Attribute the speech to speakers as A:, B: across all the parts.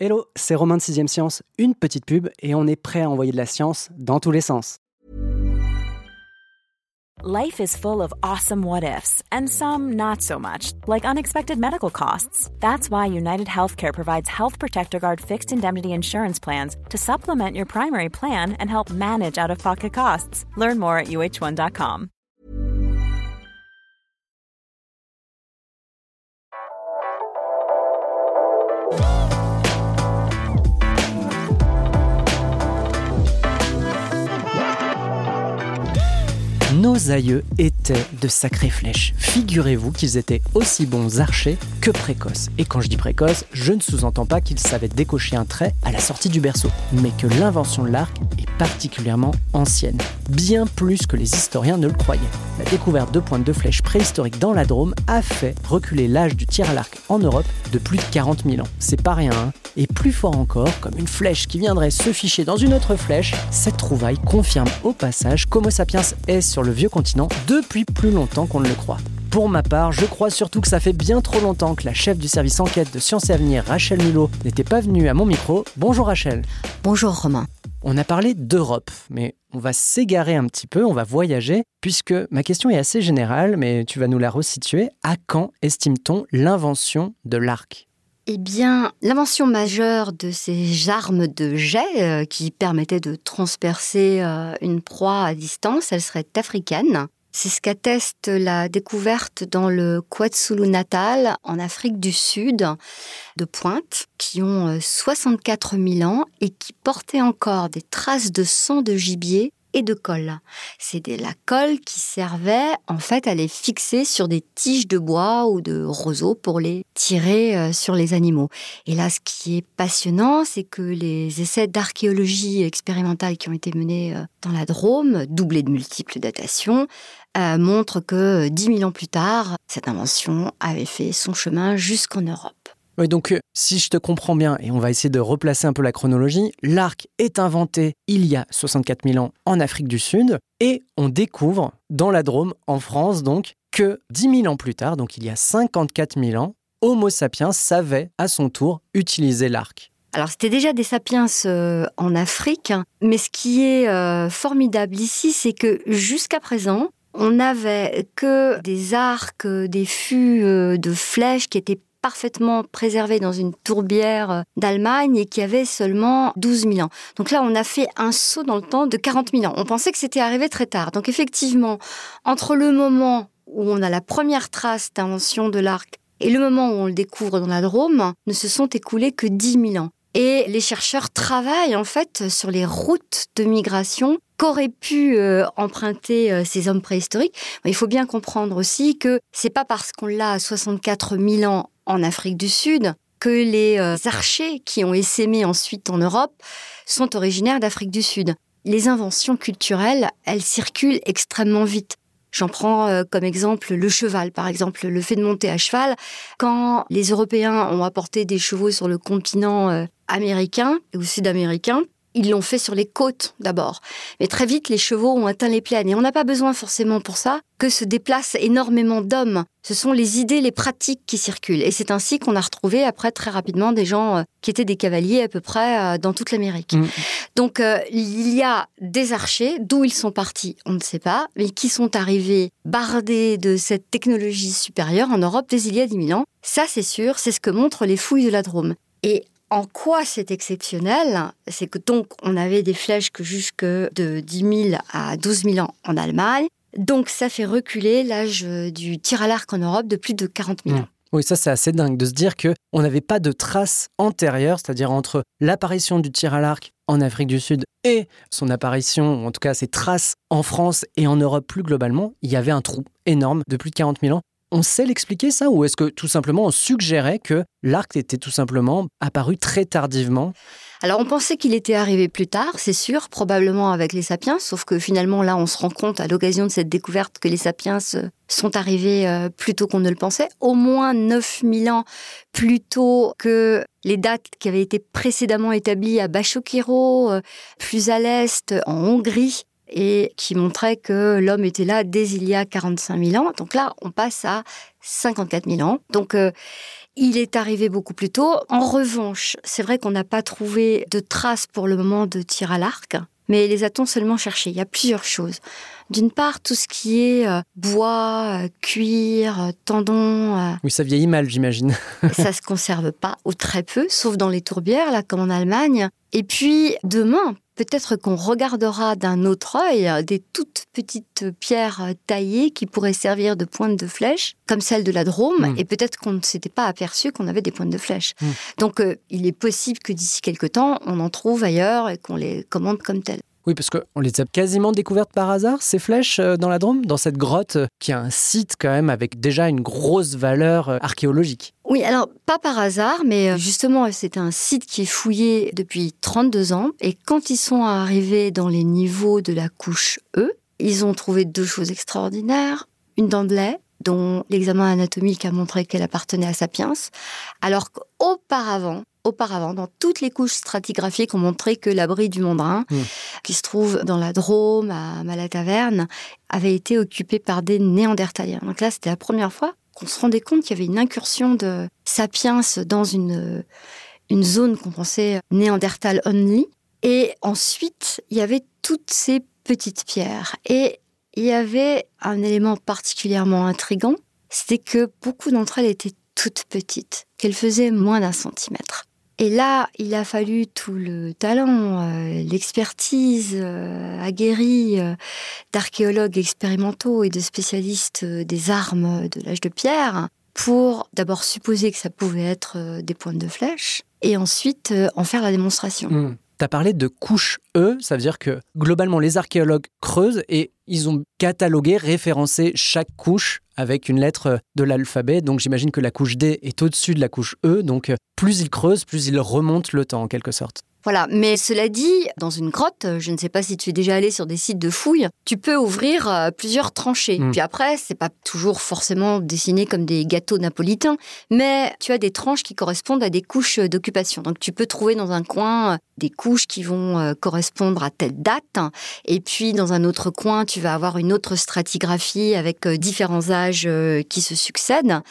A: Hello, c'est Romain de 6ème Science, une petite pub et on est prêt à envoyer de la science dans tous les sens.
B: Life is full of awesome what ifs and some not so much, like unexpected medical costs. That's why United Healthcare provides Health Protector Guard fixed indemnity insurance plans to supplement your primary plan and help manage out of pocket costs. Learn more at uh1.com.
A: Nos aïeux étaient de sacrées flèches. Figurez-vous qu'ils étaient aussi bons archers que précoces. Et quand je dis précoces, je ne sous-entends pas qu'ils savaient décocher un trait à la sortie du berceau, mais que l'invention de l'arc est particulièrement ancienne, bien plus que les historiens ne le croyaient. La découverte de pointes de flèches préhistoriques dans la Drôme a fait reculer l'âge du tir à l'arc en Europe de plus de 40 000 ans. C'est pas rien, hein et plus fort encore, comme une flèche qui viendrait se ficher dans une autre flèche, cette trouvaille confirme au passage qu'Homo sapiens est sur le vieux continent depuis plus longtemps qu'on ne le croit. Pour ma part, je crois surtout que ça fait bien trop longtemps que la chef du service enquête de Sciences et Avenir, Rachel Mulot, n'était pas venue à mon micro. Bonjour Rachel.
C: Bonjour Romain.
A: On a parlé d'Europe, mais on va s'égarer un petit peu, on va voyager, puisque ma question est assez générale, mais tu vas nous la resituer. À quand estime-t-on l'invention de l'arc?
C: Eh bien, l'invention majeure de ces armes de jet euh, qui permettaient de transpercer euh, une proie à distance, elle serait africaine. C'est ce qu'atteste la découverte dans le KwaZulu Natal, en Afrique du Sud, de pointes qui ont 64 euh, 000 ans et qui portaient encore des traces de sang de gibier de colle. C'est la colle qui servait en fait à les fixer sur des tiges de bois ou de roseaux pour les tirer euh, sur les animaux. Et là, ce qui est passionnant, c'est que les essais d'archéologie expérimentale qui ont été menés euh, dans la Drôme, doublés de multiples datations, euh, montrent que dix mille ans plus tard, cette invention avait fait son chemin jusqu'en Europe.
A: Oui, donc euh, si je te comprends bien, et on va essayer de replacer un peu la chronologie, l'arc est inventé il y a 64 000 ans en Afrique du Sud, et on découvre dans la Drôme, en France donc, que 10 000 ans plus tard, donc il y a 54 000 ans, Homo sapiens savait à son tour utiliser l'arc.
C: Alors c'était déjà des sapiens euh, en Afrique, mais ce qui est euh, formidable ici, c'est que jusqu'à présent, on n'avait que des arcs, des fûts de flèches qui étaient parfaitement préservé dans une tourbière euh, d'Allemagne et qui avait seulement 12 000 ans. Donc là, on a fait un saut dans le temps de 40 000 ans. On pensait que c'était arrivé très tard. Donc effectivement, entre le moment où on a la première trace d'invention de l'arc et le moment où on le découvre dans la Drôme, ne se sont écoulés que 10 000 ans. Et les chercheurs travaillent en fait sur les routes de migration qu'auraient pu euh, emprunter euh, ces hommes préhistoriques. il faut bien comprendre aussi que c'est pas parce qu'on l'a à 64 000 ans en Afrique du Sud que les euh, archers qui ont essaimé ensuite en Europe sont originaires d'Afrique du Sud. Les inventions culturelles, elles circulent extrêmement vite. J'en prends euh, comme exemple le cheval, par exemple, le fait de monter à cheval. Quand les Européens ont apporté des chevaux sur le continent euh, américain ou sud-américain, ils l'ont fait sur les côtes d'abord. Mais très vite, les chevaux ont atteint les plaines. Et on n'a pas besoin forcément pour ça que se déplacent énormément d'hommes. Ce sont les idées, les pratiques qui circulent. Et c'est ainsi qu'on a retrouvé après très rapidement des gens euh, qui étaient des cavaliers à peu près euh, dans toute l'Amérique. Mm. Donc euh, il y a des archers, d'où ils sont partis, on ne sait pas, mais qui sont arrivés bardés de cette technologie supérieure en Europe dès il y a 10 000 ans. Ça c'est sûr, c'est ce que montrent les fouilles de la Drôme. Et en quoi c'est exceptionnel C'est que donc on avait des flèches que jusque de 10 000 à 12 000 ans en Allemagne. Donc ça fait reculer l'âge du tir à l'arc en Europe de plus de 40 000 ans. Mmh.
A: Oui, ça c'est assez dingue de se dire que on n'avait pas de traces antérieures, c'est-à-dire entre l'apparition du tir à l'arc en Afrique du Sud et son apparition, ou en tout cas ses traces en France et en Europe plus globalement, il y avait un trou énorme de plus de 40 000 ans. On sait l'expliquer ça ou est-ce que tout simplement on suggérait que l'arc était tout simplement apparu très tardivement?
C: Alors on pensait qu'il était arrivé plus tard, c'est sûr, probablement avec les sapiens, sauf que finalement là on se rend compte à l'occasion de cette découverte que les sapiens sont arrivés euh, plus tôt qu'on ne le pensait, au moins 9000 ans plus tôt que les dates qui avaient été précédemment établies à Bachokiro, euh, plus à l'est, en Hongrie, et qui montrait que l'homme était là dès il y a 45 000 ans. Donc là, on passe à 54 000 ans. Donc euh, il est arrivé beaucoup plus tôt. En revanche, c'est vrai qu'on n'a pas trouvé de traces pour le moment de tir à l'arc, mais les a-t-on seulement cherchés Il y a plusieurs choses. D'une part, tout ce qui est euh, bois, euh, cuir, tendons.
A: oui, ça vieillit mal, j'imagine.
C: ça se conserve pas, ou très peu, sauf dans les tourbières, là, comme en Allemagne. Et puis, demain, peut-être qu'on regardera d'un autre œil des toutes petites pierres taillées qui pourraient servir de pointe de flèche, comme celle de la Drôme, hmm. et peut-être qu'on ne s'était pas aperçu qu'on avait des pointes de flèche. Hmm. Donc, euh, il est possible que d'ici quelques temps, on en trouve ailleurs et qu'on les commande comme telles.
A: Oui, parce qu'on les a quasiment découvertes par hasard, ces flèches, euh, dans la Drôme, dans cette grotte euh, qui a un site quand même avec déjà une grosse valeur euh, archéologique.
C: Oui, alors pas par hasard, mais justement, c'est un site qui est fouillé depuis 32 ans. Et quand ils sont arrivés dans les niveaux de la couche E, ils ont trouvé deux choses extraordinaires. Une dent de lait, dont l'examen anatomique a montré qu'elle appartenait à Sapiens, alors qu'auparavant, auparavant, dans toutes les couches stratigraphiques, ont montré que l'abri du Mondrin, hmm. qui se trouve dans la Drôme, à Malataverne, avait été occupé par des Néandertaliens. Donc là, c'était la première fois qu'on se rendait compte qu'il y avait une incursion de sapiens dans une, une zone qu'on pensait néandertal only. Et ensuite, il y avait toutes ces petites pierres. Et il y avait un élément particulièrement intrigant, c'était que beaucoup d'entre elles étaient toutes petites, qu'elles faisaient moins d'un centimètre. Et là, il a fallu tout le talent, euh, l'expertise euh, aguerrie euh, d'archéologues expérimentaux et de spécialistes des armes de l'âge de pierre pour d'abord supposer que ça pouvait être des pointes de flèche et ensuite en faire la démonstration.
A: Hmm. Tu as parlé de couche E, ça veut dire que globalement les archéologues creusent et ils ont catalogué, référencé chaque couche avec une lettre de l'alphabet. Donc j'imagine que la couche D est au-dessus de la couche E. Donc plus ils creusent, plus ils remontent le temps en quelque sorte.
C: Voilà, mais cela dit, dans une grotte, je ne sais pas si tu es déjà allé sur des sites de fouilles, tu peux ouvrir euh, plusieurs tranchées. Hmm. Puis après, c'est pas toujours forcément dessiné comme des gâteaux napolitains, mais tu as des tranches qui correspondent à des couches d'occupation. Donc tu peux trouver dans un coin euh, des couches qui vont euh, correspondre à telle date, et puis dans un autre coin, tu vas avoir une autre stratigraphie avec différents âges qui se succèdent.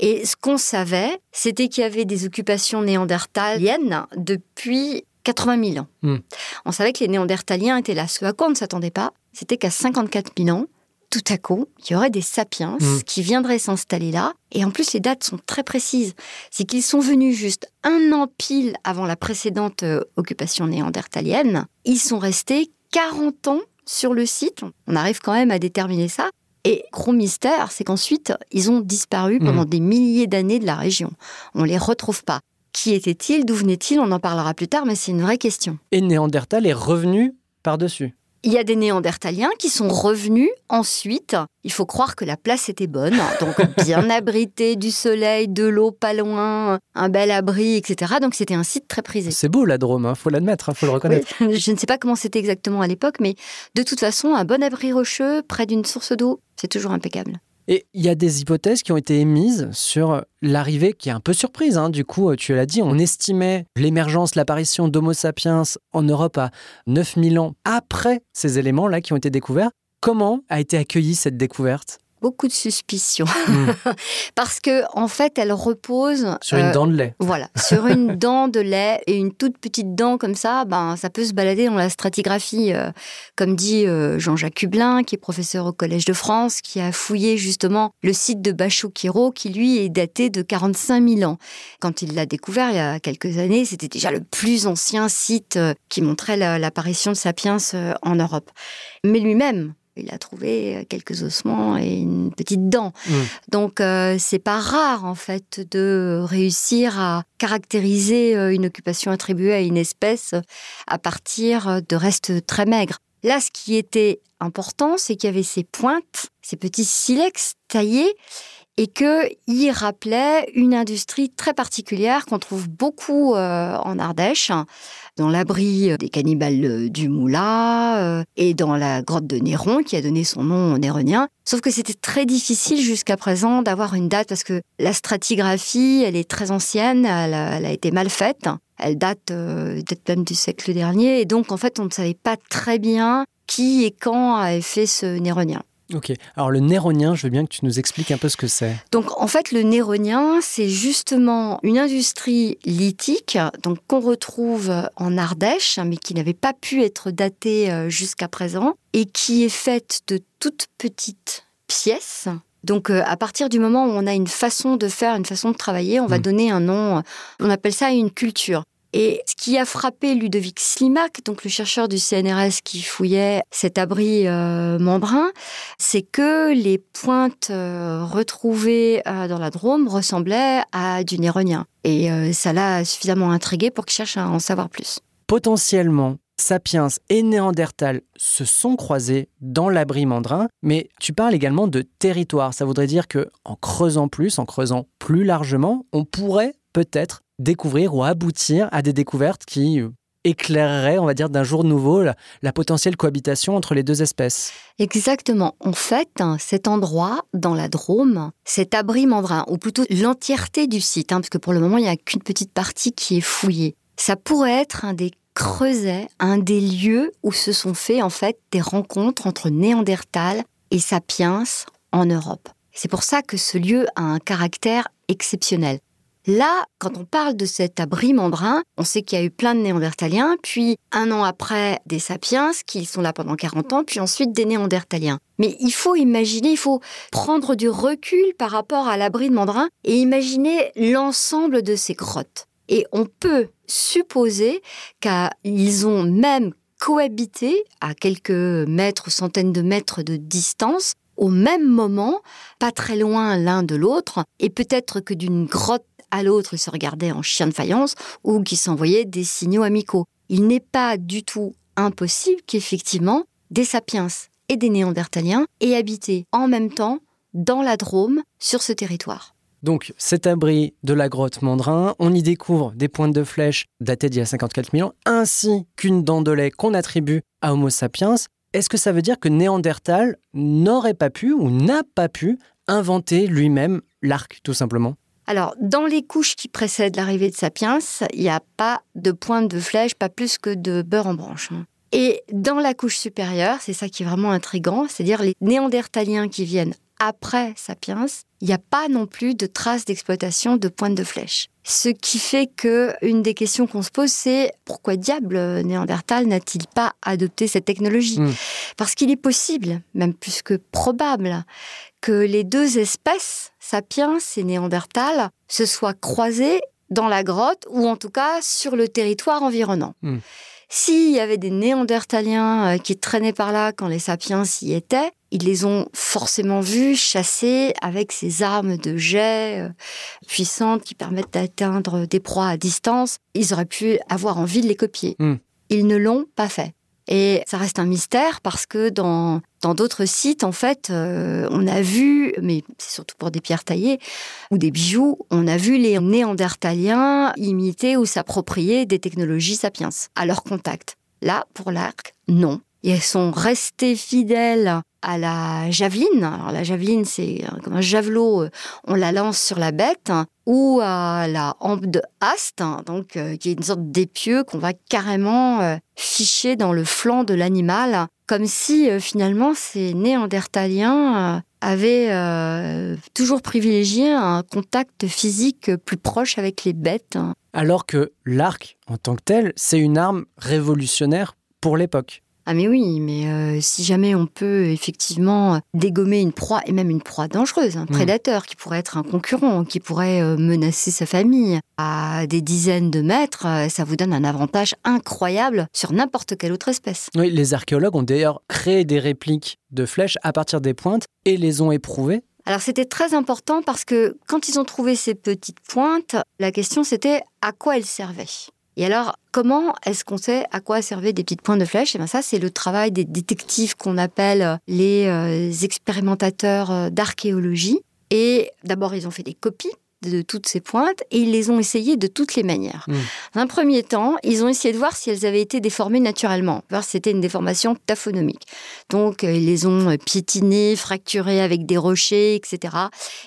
C: Et ce qu'on savait, c'était qu'il y avait des occupations néandertaliennes depuis 80 000 ans. Hmm. On savait que les Néandertaliens étaient là. Ce à quoi on ne s'attendait pas, c'était qu'à 54 000 ans, tout à coup, il y aurait des sapiens hmm. qui viendraient s'installer là. Et en plus, les dates sont très précises. C'est qu'ils sont venus juste un an pile avant la précédente euh, occupation néandertalienne. Ils sont restés 40 ans sur le site. On arrive quand même à déterminer ça. Et gros mystère, c'est qu'ensuite, ils ont disparu pendant hmm. des milliers d'années de la région. On les retrouve pas. Qui était-il D'où venait-il On en parlera plus tard, mais c'est une vraie question.
A: Et Néandertal est revenu par-dessus
C: il y a des Néandertaliens qui sont revenus ensuite. Il faut croire que la place était bonne, donc bien abrité du soleil, de l'eau pas loin, un bel abri, etc. Donc c'était un site très prisé.
A: C'est beau la Drôme, il hein, faut l'admettre, il hein, faut le reconnaître.
C: je ne sais pas comment c'était exactement à l'époque, mais de toute façon, un bon abri rocheux près d'une source d'eau, c'est toujours impeccable.
A: Et il y a des hypothèses qui ont été émises sur l'arrivée qui est un peu surprise. Hein. Du coup, tu l'as dit, on estimait l'émergence, l'apparition d'Homo sapiens en Europe à 9000 ans après ces éléments-là qui ont été découverts. Comment a été accueillie cette découverte?
C: Beaucoup de suspicions hmm. parce que en fait elle repose
A: sur une euh, dent de lait.
C: Voilà, sur une dent de lait et une toute petite dent comme ça, ben ça peut se balader dans la stratigraphie, euh, comme dit euh, Jean-Jacques Hublin, qui est professeur au Collège de France, qui a fouillé justement le site de Bachot-Quiro, qui lui est daté de 45 000 ans. Quand il l'a découvert il y a quelques années, c'était déjà le plus ancien site qui montrait l'apparition de sapiens en Europe. Mais lui-même, il a trouvé euh, quelques ossements et une petite dent. Mm. Donc euh, c'est pas rare en fait de réussir à caractériser euh, une occupation attribuée à une espèce à partir de restes très maigres. Là, ce qui était important, c'est qu'il y avait ces pointes, ces petits silex taillés et qu'il rappelait une industrie très particulière qu'on trouve beaucoup en Ardèche, dans l'abri euh, des cannibales euh, du Moula euh, et dans la grotte de Néron qui a donné son nom au Néronien. Sauf que c'était très difficile jusqu'à présent d'avoir une date parce que la stratigraphie, elle est très ancienne, elle a, été mal faite. Elle date peut-être même du siècle dernier et donc en fait on ne savait pas très bien qui et quand avait fait ce néronien.
A: Ok, alors le néronien, je veux bien que tu nous expliques un peu ce que c'est.
C: Donc en fait, le néronien, c'est justement une industrie lithique donc qu'on retrouve en Ardèche, mais qui n'avait pas pu être datée euh, jusqu'à présent, et qui est faite de toutes petites pièces donc euh, à partir du moment où on a une façon de faire, une façon de travailler, on va mm. donner un nom, on appelle ça une culture. Et ce qui a frappé Ludovic Slimak, donc le chercheur du CNRS qui fouillait cet abri euh, c'est que les pointes euh, retrouvées euh, dans la Drôme ressemblaient à du néronien. Et ça l'a suffisamment intrigué pour qu'il cherche à en savoir plus.
A: Potentiellement, Sapiens et Néandertal se sont croisés dans l'abri mandrin, mais tu parles également de territoire. Ça voudrait dire que en creusant plus, en creusant plus largement, on pourrait peut-être découvrir ou aboutir à des découvertes qui euh, éclaireraient, on va dire, d'un jour nouveau la, potentielle cohabitation entre les deux espèces.
C: Exactement. En fait, hein, cet endroit, dans la Drôme, cet abri mandrin, ou plutôt l'entièreté du site, hein, parce que pour le moment, il n'y a qu'une petite partie qui est fouillée, ça pourrait être un des creusets, un des lieux où se sont fait en fait des rencontres entre Néandertal et Sapiens en Europe. C'est pour ça que ce lieu a un caractère exceptionnel. Là, quand on parle de cet abri mandrin, on sait qu'il y a eu plein de néandertaliens, puis un an après des sapiens qui sont là pendant 40 ans, puis ensuite des néandertaliens. Mais il faut imaginer, il faut prendre du recul par rapport à l'abri de mandrin et imaginer l'ensemble de ces grottes. Et on peut supposer qu'ils ont même cohabité à quelques mètres, centaines de mètres de distance au même moment, pas très loin l'un de l'autre, et peut-être que d'une grotte à l'autre, ils se regardaient en chien de faïence ou qui s'envoyaient des signaux amicaux. Il n'est pas du tout impossible qu'effectivement des sapiens et des néandertaliens aient habité en même temps dans la Drôme sur ce territoire.
A: Donc cet abri de la grotte Mandrin, on y découvre des pointes de flèches datées d'il y a 54 000 ans, ainsi qu'une dent de lait qu'on attribue à Homo sapiens. Est-ce que ça veut dire que Néandertal n'aurait pas pu ou n'a pas pu inventer lui-même l'arc, tout simplement?
C: Alors, dans les couches qui précèdent l'arrivée de Sapiens, il n'y a pas de pointe de flèche, pas plus que de beurre en branche. Hein. Et dans la couche supérieure, c'est ça qui est vraiment intrigant, c'est-à-dire les néandertaliens qui viennent après Sapiens, il n'y a pas non plus de traces d'exploitation de pointe de flèche. Ce qui fait que une des questions qu'on se pose, c'est pourquoi diable Néandertal n'a-t-il pas adopté cette technologie hmm. Parce qu'il est possible, même plus que probable, que les deux espèces, Sapiens et Néandertal, se soient croisées dans la grotte ou en tout cas sur le territoire environnant. Hmm. S'il y avait des Néandertaliens euh, qui traînaient par là quand les Sapiens y étaient, ils les ont forcément vus chasser avec ces armes de jet euh, puissantes qui permettent d'atteindre des proies à distance. Ils auraient pu avoir envie de les copier. Hmm. Ils ne l'ont pas fait. Et ça reste un mystère parce que dans dans d'autres sites, en fait, euh, on a vu, mais c'est surtout pour des pierres taillées ou des bijoux, on a vu les néandertaliens imiter ou s'approprier des technologies sapiens à leur contact. Là, pour l'arc, non. Et elles sont restées fidèles à la javeline. Alors la javeline, c'est euh, comme un javelot, euh, on la lance sur la bête, ou à la hampe de haste, donc euh, qui est une sorte d'épieu qu'on va carrément ficher dans le flanc de l'animal, comme si finalement ces néandertaliens avaient toujours privilégié un contact physique plus proche avec les bêtes.
A: Alors que l'arc, en tant que tel, c'est une arme révolutionnaire pour l'époque.
C: Ah mais oui, mais euh, si jamais on peut effectivement dégommer une proie, et même une proie dangereuse, un mm. prédateur qui pourrait être un concurrent, qui pourrait euh, menacer sa famille à des dizaines de mètres, euh, ça vous donne un avantage incroyable sur n'importe quelle autre espèce.
A: Oui, les archéologues ont d'ailleurs créé des répliques de flèches à partir des pointes et les ont éprouvées
C: alors c'était très important parce que quand ils ont trouvé ces petites pointes, la question c'était à quoi elles servaient. Et alors, comment est-ce qu'on sait à quoi servaient des petites pointes de flèche Et eh bien ça, c'est le travail des détectives qu'on appelle euh, les euh, expérimentateurs euh, d'archéologie. Et d'abord, ils ont fait des copies de toutes ces pointes et ils les ont essayées de toutes les manières. Mmh. Dans un premier temps, ils ont essayé de voir si elles avaient été déformées naturellement, voir si c'était une déformation taphonomique. Donc, euh, ils les ont euh, piétinées, fracturées avec des rochers, etc.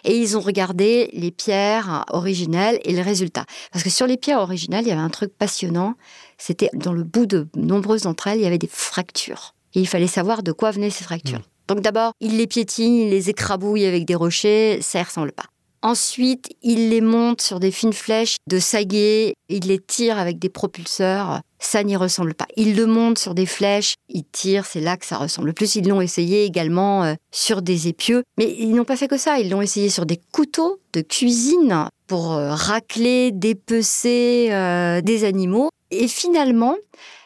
C: Et ils ont regardé les pierres originelles et les résultats. Parce que sur les pierres originales, il y avait un truc passionnant. C'était dans le bout de nombreuses d'entre elles, il y avait des fractures. Et il fallait savoir de quoi venaient ces fractures. Donc d'abord, il les piétine, il les écrabouille avec des rochers, ça ne ressemble pas. Ensuite, il les monte sur des fines flèches de saguet, il les tire avec des propulseurs, ça n'y ressemble pas. Il le monte sur des flèches, il tire, c'est là que ça ressemble le plus. Ils l'ont essayé également euh, sur des épieux, mais ils n'ont pas fait que ça, ils l'ont essayé sur des couteaux de cuisine pour euh, racler, dépecer euh, des animaux. Et finalement,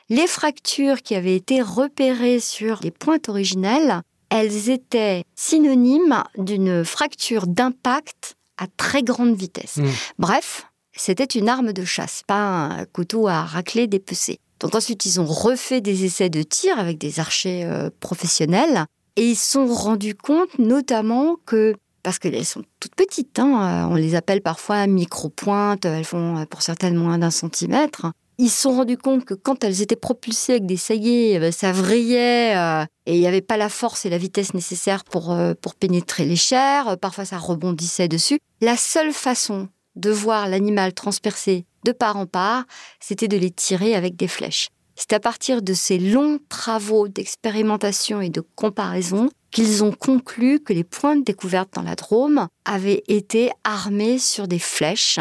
C: les fractures qui avaient été repérées sur les pointes originelles, elles étaient synonymes d'une fracture d'impact à très grande vitesse.
A: Mm.
C: Bref, c'était une arme de chasse, pas un couteau à racler, dépecer. Donc ensuite, ils ont refait des essais de tir avec des archers euh, professionnels et ils se sont rendus compte notamment que, parce qu'elles sont toutes petites, hein, euh, on les appelle parfois micro-pointes, elles font euh, pour certaines moins d'un centimètre, ils se sont rendus compte que quand elles étaient propulsées avec des saillets, euh, ça vrillait euh, et il n'y avait pas la force et la vitesse nécessaires pour, euh, pour pénétrer les chairs. Parfois, ça rebondissait dessus. La seule façon de voir l'animal transpercé de part en part, c'était de les tirer avec des flèches. C'est à partir de ces longs travaux d'expérimentation et de comparaison qu'ils ont conclu que les pointes découvertes dans la Drôme avaient été armées sur des flèches,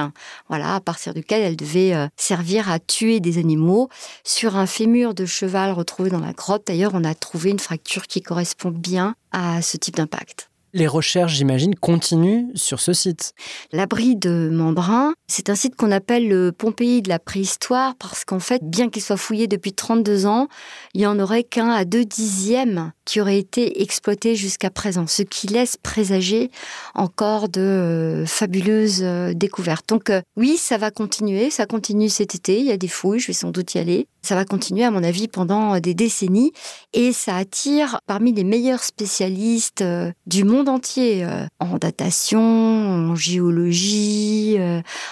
C: voilà, à partir duquel elles devaient euh, servir à tuer des animaux. Sur un fémur de cheval retrouvé dans la grotte, d'ailleurs, on a trouvé une fracture qui correspond bien à ce type d'impact.
A: Les recherches, j'imagine, continuent sur ce site.
C: L'abri de Membrin, c'est un site qu'on appelle le Pompéi de la préhistoire parce qu'en fait, bien qu'il soit fouillé depuis 32 ans, il n'y en aurait qu'un à deux dixièmes qui aurait été exploité jusqu'à présent, ce qui laisse présager encore de euh, fabuleuses euh, découvertes. Donc euh, oui, ça va continuer, ça continue cet été, il y a des fouilles, je vais sans doute y aller. Ça va continuer, à mon avis, pendant des décennies et ça attire parmi les meilleurs spécialistes du monde entier, en datation, en géologie,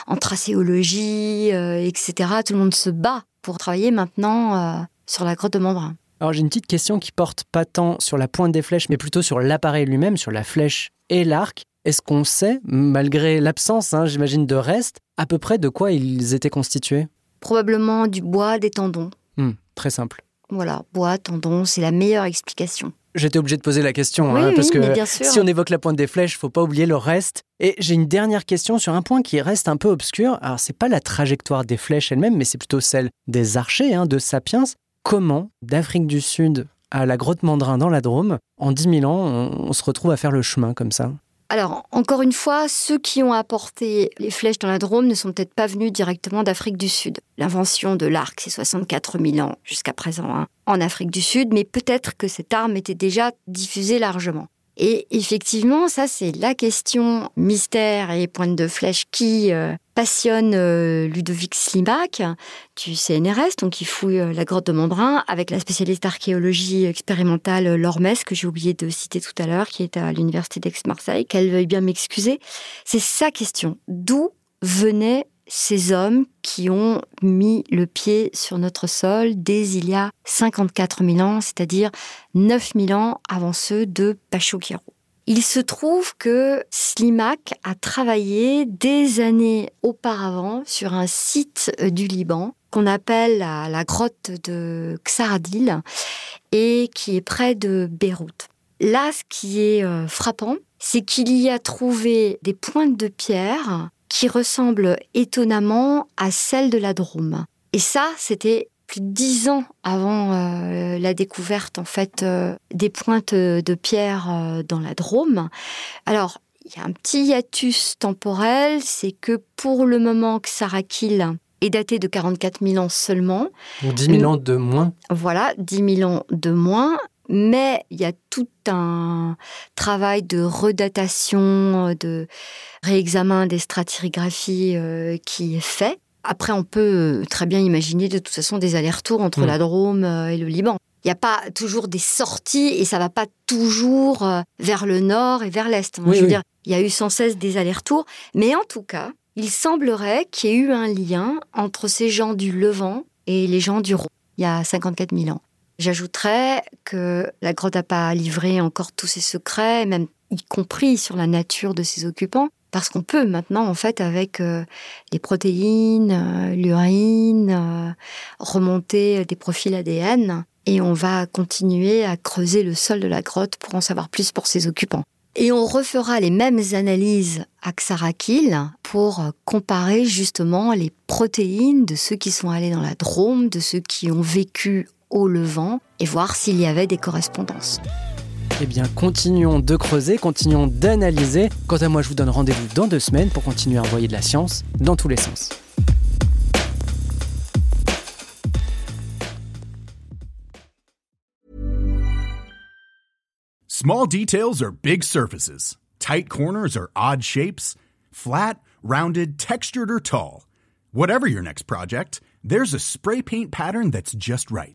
C: en tracéologie, etc. Tout le monde se bat pour travailler maintenant sur la grotte de Membrin.
A: Alors j'ai une petite question qui porte pas tant sur la pointe des flèches, mais plutôt sur l'appareil lui-même, sur la flèche et l'arc. Est-ce qu'on sait, malgré l'absence, hein, j'imagine, de reste, à peu près de quoi ils étaient constitués?
C: Probablement du bois, des tendons.
A: Mmh, très simple.
C: Voilà, bois, tendons, c'est la meilleure explication.
A: J'étais obligé de poser la question, oui, hein,
C: oui,
A: parce que si on évoque la pointe des flèches, faut pas oublier le reste. Et j'ai une dernière question sur un point qui reste un peu obscur. Alors, c'est pas la trajectoire des flèches elles-mêmes, mais c'est plutôt celle des archers, hein, de Sapiens. Comment, d'Afrique du Sud à la grotte Mandrin dans la Drôme, en 10 000 ans, on, on se retrouve à faire le chemin comme ça?
C: Alors, encore une fois, ceux qui ont apporté les flèches dans la Drôme ne sont peut-être pas venus directement d'Afrique du Sud. L'invention de l'arc, c'est 64 000 ans jusqu'à présent hein, en Afrique du Sud, mais peut-être que cette arme était déjà diffusée largement. Et effectivement, ça c'est la question mystère et pointe de flèche qui euh, passionne euh, Ludovic Slimak du CNRS, donc il fouille euh, la grotte de Membrin avec la spécialiste d'archéologie expérimentale Lormes, que j'ai oublié de citer tout à l'heure, qui est à l'université d'Aix-Marseille, qu'elle veuille bien m'excuser. C'est sa question. D'où venait ces hommes qui ont mis le pied sur notre sol dès il y a 54 000 ans, c'est-à-dire 9 000 ans avant ceux de Pachokiro. Il se trouve que Slimak a travaillé des années auparavant sur un site du Liban qu'on appelle la, la grotte de Xaradil et qui est près de Beyrouth. Là, ce qui est euh, frappant, c'est qu'il y a trouvé des pointes de pierre qui ressemble étonnamment à celle de la Drôme. Et ça, c'était plus de dix ans avant euh, la découverte en fait euh, des pointes de pierre euh, dans la Drôme. Alors, il y a un petit hiatus temporel, c'est que pour le moment, Xarakil est daté de 44 000 ans seulement.
A: Donc 10 000 ans de moins.
C: Voilà, 10 000 ans de moins. Mais il y a tout un travail de redatation, de réexamen des stratigraphies euh, qui est fait. Après, on peut très bien imaginer de toute façon des allers-retours entre
A: Mm.
C: la Drôme euh, et le Liban. Il n'y a pas toujours des sorties et ça va pas toujours euh, vers le nord et vers l'est.
A: Oui,
C: Je veux
A: oui.
C: dire, il y a eu sans cesse des allers-retours, mais en tout cas, il semblerait qu'il y ait eu un lien entre ces gens du Levant et les gens du Rhône, il y a 54 000 ans. J'ajouterais que la grotte n'a pas livré encore tous ses secrets, même y compris sur la nature de ses occupants, parce qu'on peut maintenant, en fait, avec euh, les protéines, euh, l'urine, euh, remonter des profils ADN et on va continuer à creuser le sol de la grotte pour en savoir plus pour ses occupants. Et on refera les mêmes analyses à Xarakil pour comparer justement les protéines de ceux qui sont allés dans la Drôme, de ceux qui ont vécu au Levant, et voir s'il y avait des correspondances.
A: Eh bien, continuons de creuser, continuons d'analyser. Quant à moi, je vous donne rendez-vous dans deux semaines pour continuer à envoyer de la science dans tous les sens.
D: Small details are big surfaces. Tight corners are odd shapes. Flat, rounded, textured, or tall. Whatever your next project, there's a spray paint pattern that's just right.